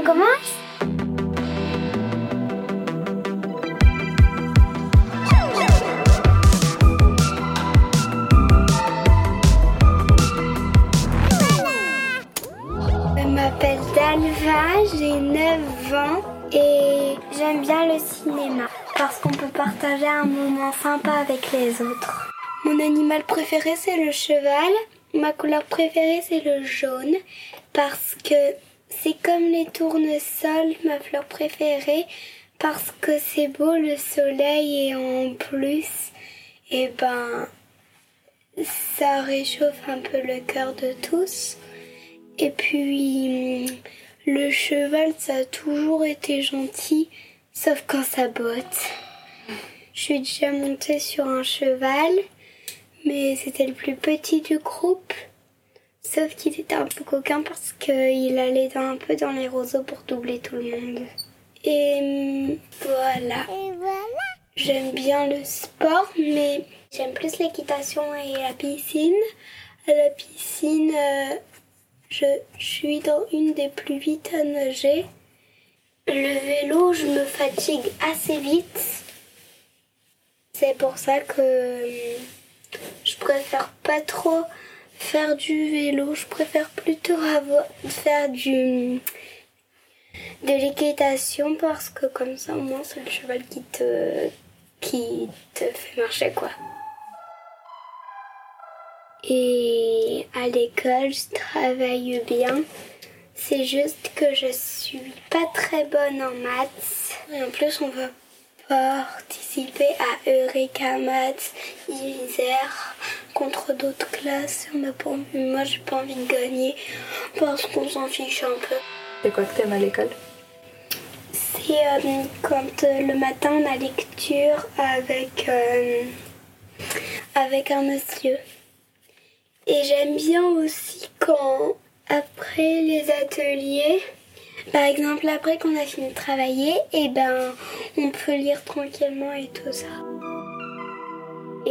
On commence? Je m'appelle Dalva, j'ai 9 ans et j'aime bien le cinéma parce qu'on peut partager un moment sympa avec les autres. Mon animal préféré c'est le cheval, ma couleur préférée c'est le jaune parce que c'est comme les tournesols, ma fleur préférée parce que c'est beau le soleil et en plus, et ben ça réchauffe un peu le cœur de tous. Et puis, le cheval, ça a toujours été gentil, sauf quand ça botte. Je suis déjà montée sur un cheval, mais c'était le plus petit du groupe. Sauf qu'il était un peu coquin parce qu'il allait un peu dans les roseaux pour doubler tout le monde. Et voilà. Et voilà. J'aime bien le sport, mais j'aime plus l'équitation et la piscine. À la piscine, euh, je suis dans une des plus vite à nager. Le vélo, je me fatigue assez vite. C'est pour ça que euh, je préfère pas trop faire du vélo. Je préfère plutôt avoir, faire du de l'équitation parce que comme ça au moins c'est le cheval qui te qui te fait marcher quoi. Et à l'école, je travaille bien. C'est juste que je suis pas très bonne en maths. Et en plus, on va participer à Eureka Maths, Isère, contre d'autres classes. On a pas envie, moi, j'ai pas envie de gagner parce qu'on s'en fiche un peu. C'est quoi que t'aimes à l'école? C'est euh, quand euh, le matin on a lecture avec, euh, avec un monsieur. Et j'aime bien aussi quand, après les ateliers, par exemple après qu'on a fini de travailler, et ben on peut lire tranquillement et tout ça.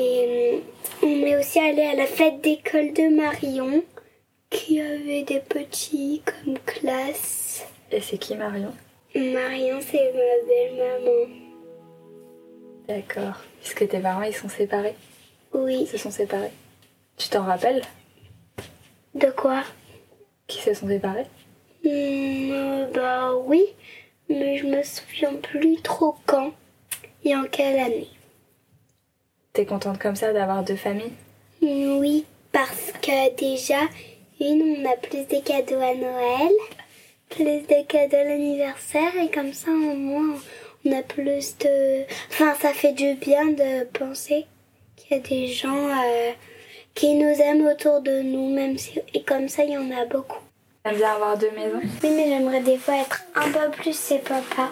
Et on est aussi allé à la fête d'école de Marion, qui avait des petits comme classe. Et c'est qui Marion? Marion, c'est ma belle-maman. D'accord. Est-ce que tes parents ils sont séparés? Oui. Ils se sont séparés? Tu t'en rappelles? De quoi? Qui se sont séparés? Hmm, euh, Bah oui, mais je me souviens plus trop quand et en quelle année. T'es contente comme ça d'avoir deux familles? Oui, parce que déjà, une, on a plus de cadeaux à Noël, plus de cadeaux à l'anniversaire, et comme ça, au moins, on a plus de... Enfin, ça fait du bien de penser qu'il y a des gens euh, qui nous aiment autour de nous, même si... Et comme ça, il y en a beaucoup. T'aimes bien avoir deux maisons Oui, mais j'aimerais des fois être un peu plus chez papa.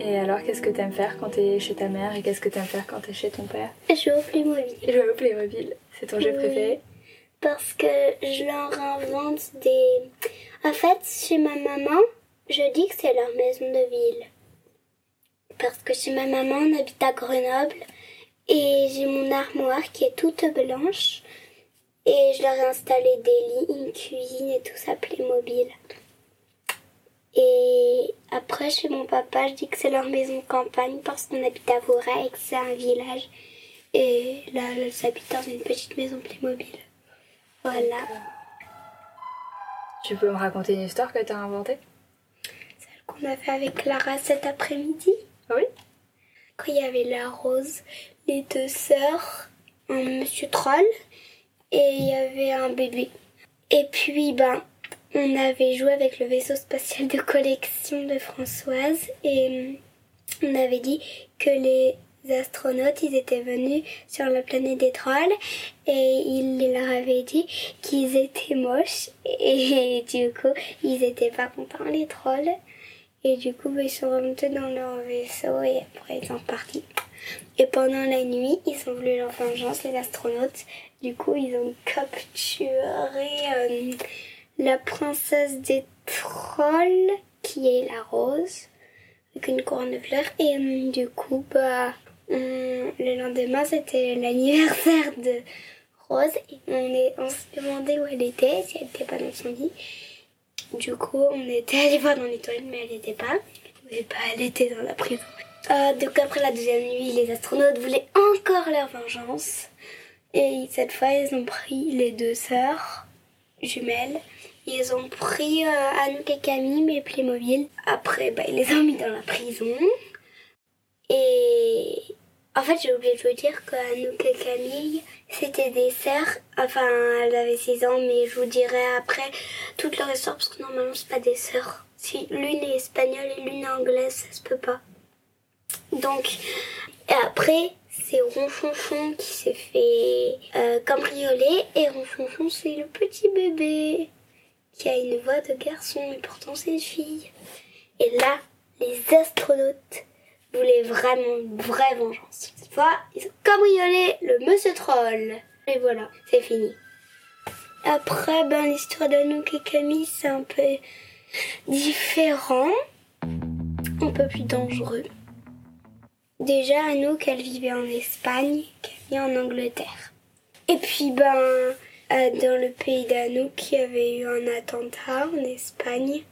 Et alors, qu'est-ce que t'aimes faire quand t'es chez ta mère et qu'est-ce que t'aimes faire quand t'es chez ton père? Je au Playmobil. Jouer au Playmobil. C'est ton jeu préféré? Parce que je leur invente des... En fait, chez ma maman, je dis que c'est leur maison de ville. Parce que chez ma maman, on habite à Grenoble. Et j'ai mon armoire qui est toute blanche. Et je leur ai installé des lits, une cuisine et tout ça Playmobil. Et après, chez mon papa, je dis que c'est leur maison de campagne parce qu'on habite à Voray et que c'est un village. Et là, ils habitent dans une petite maison Playmobil. Voilà. Tu peux me raconter une histoire que t'as inventée? Celle qu'on a fait avec Clara cet après-midi. Oui. Quand il y avait la rose, les deux sœurs, un monsieur troll et il y avait un bébé. Et puis, ben, on avait joué avec le vaisseau spatial de collection de Françoise et hum, on avait dit que les astronautes, ils étaient venus sur la planète des trolls et il leur avait dit qu'ils étaient moches et du coup, ils étaient pas contents les trolls. Et du coup, bah, ils sont remontés dans leur vaisseau et après ils sont partis. Et pendant la nuit, ils ont voulu leur vengeance, les astronautes. Du coup, ils ont capturé euh, la princesse des trolls, qui est la rose, avec une couronne de fleurs. Et euh, du coup, bah, le lendemain, c'était l'anniversaire de Rose. Et on, est, on se demandait où elle était, si elle n'était pas dans son lit. Du coup, on était allé voir dans les toilettes, mais elle n'était pas, elle était dans la prison. Euh, donc après la deuxième nuit, les astronautes voulaient encore leur vengeance. Et cette fois, ils ont pris les deux sœurs jumelles. Ils ont pris euh, Anouk et Camille, mais Playmobil. Après, bah, ils les ont mis dans la prison. Et en fait, j'ai oublié de vous dire qu'Anouk et Camille, c'était des sœurs. Enfin, elles avaient 6 ans, mais je vous dirai après toute leur histoire parce que normalement, c'est pas des sœurs. Si l'une est espagnole et l'une est anglaise, ça se peut pas. Donc, et après, c'est Ronchonchon qui s'est fait euh, cambrioler. Et Ronchonchon, c'est le petit bébé qui a une voix de garçon, mais pourtant c'est une fille. Et là, les astronautes voulaient vraiment une vraie vengeance. Cette fois, ils ont cambriolé le monsieur troll. Et voilà, c'est fini. Après, ben, l'histoire d'Anouk et Camille, c'est un peu différent, un peu plus dangereux. Déjà, Anouk, elle vivait en Espagne, Camille en Angleterre. Et puis, ben, euh, dans le pays d'Anouk, il y avait eu un attentat en Espagne.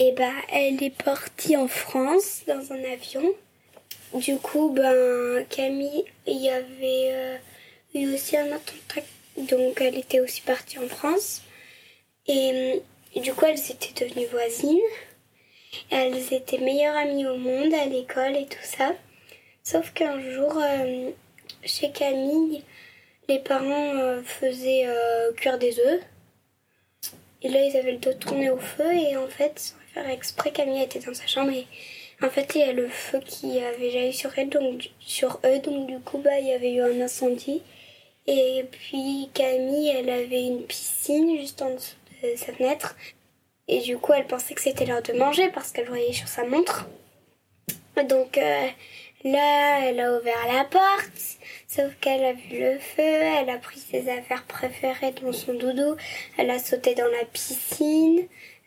Et ben, elle est partie en France dans un avion. Du coup, ben, Camille, il y avait euh, eu aussi un attentat, donc elle était aussi partie en France. Et du coup, elles étaient devenues voisines. Elles étaient meilleures amies au monde à l'école et tout ça. Sauf qu'un jour, euh, chez Camille, les parents euh, faisaient euh, cuire des œufs. Et là, ils avaient le dos tourné au feu. Et en fait, sans faire exprès, Camille était dans sa chambre. Et en fait, il y a le feu qui avait jailli sur elle, donc sur eux. Donc du coup, bah, il y avait eu un incendie. Et puis Camille, elle avait une piscine juste en dessous de sa fenêtre. Et du coup, elle pensait que c'était l'heure de manger parce qu'elle voyait sur sa montre. Donc euh, là, elle a ouvert la porte, sauf qu'elle a vu le feu, elle a pris ses affaires préférées dans son doudou, elle a sauté dans la piscine.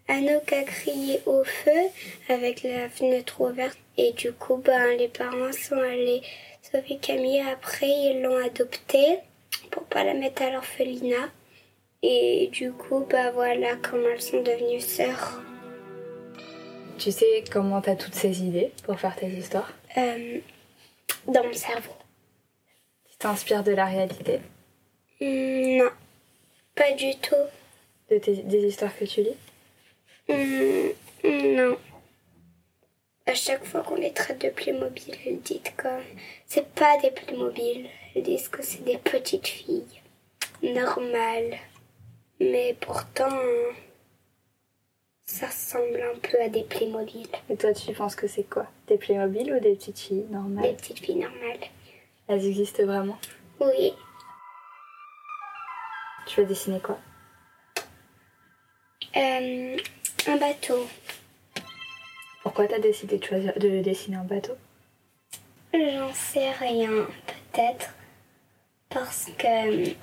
Anouk a crié au feu avec la fenêtre ouverte et du coup, ben, les parents sont allés sauver Camille. Après, ils l'ont adoptée pour pas la mettre à l'orphelinat. Et du coup, bah voilà comment elles sont devenues sœurs. Tu sais comment t'as toutes ces idées pour faire tes histoires? Euh, dans mon cerveau. Tu t'inspires de la réalité? Hmm, non, pas du tout. de tes- des histoires que tu lis? Hmm, non. À chaque fois qu'on les traite de Playmobil, elles disent que c'est pas des Playmobil. Elles disent que c'est des petites filles. Normales. Mais pourtant, ça ressemble un peu à des Playmobil. Et toi, tu penses que c'est quoi? Des Playmobil ou des petites filles Des normales petites filles normales. Elles existent vraiment? Oui. Tu vas dessiner quoi? Euh, un bateau. Pourquoi t'as décidé de choisir de dessiner un bateau? J'en sais rien, peut-être parce que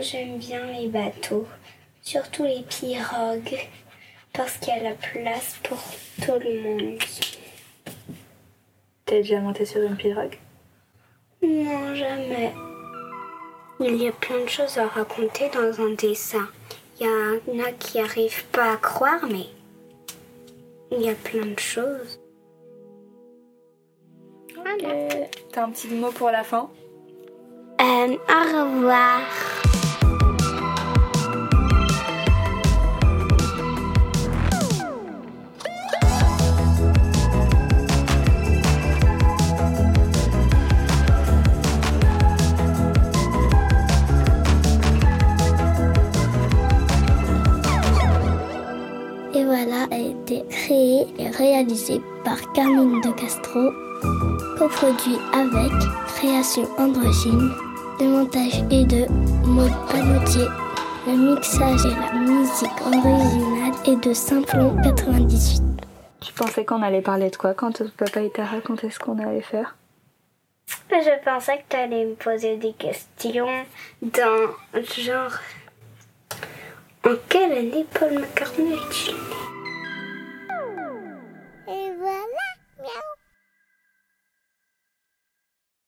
j'aime bien les bateaux, surtout les pirogues, parce qu'il y a la place pour tout le monde. T'es déjà monté sur une pirogue? Non, jamais. Il y a plein de choses à raconter dans un dessin. Il y en a qui n'arrivent pas à croire, mais il y a plein de choses. T'as un petit mot pour la fin? Euh, au revoir. Voilà a été créé et réalisé par Carmine de Castro, coproduit avec Création Androgyne. Le montage est de Maud Palotier. Le mixage et la musique originale est de Simplon 98. Tu pensais qu'on allait parler de quoi quand papa il t'a raconté ce qu'on allait faire? Je pensais que tu allais me poser des questions dans genre en quelle année Paul McCartney est-il né?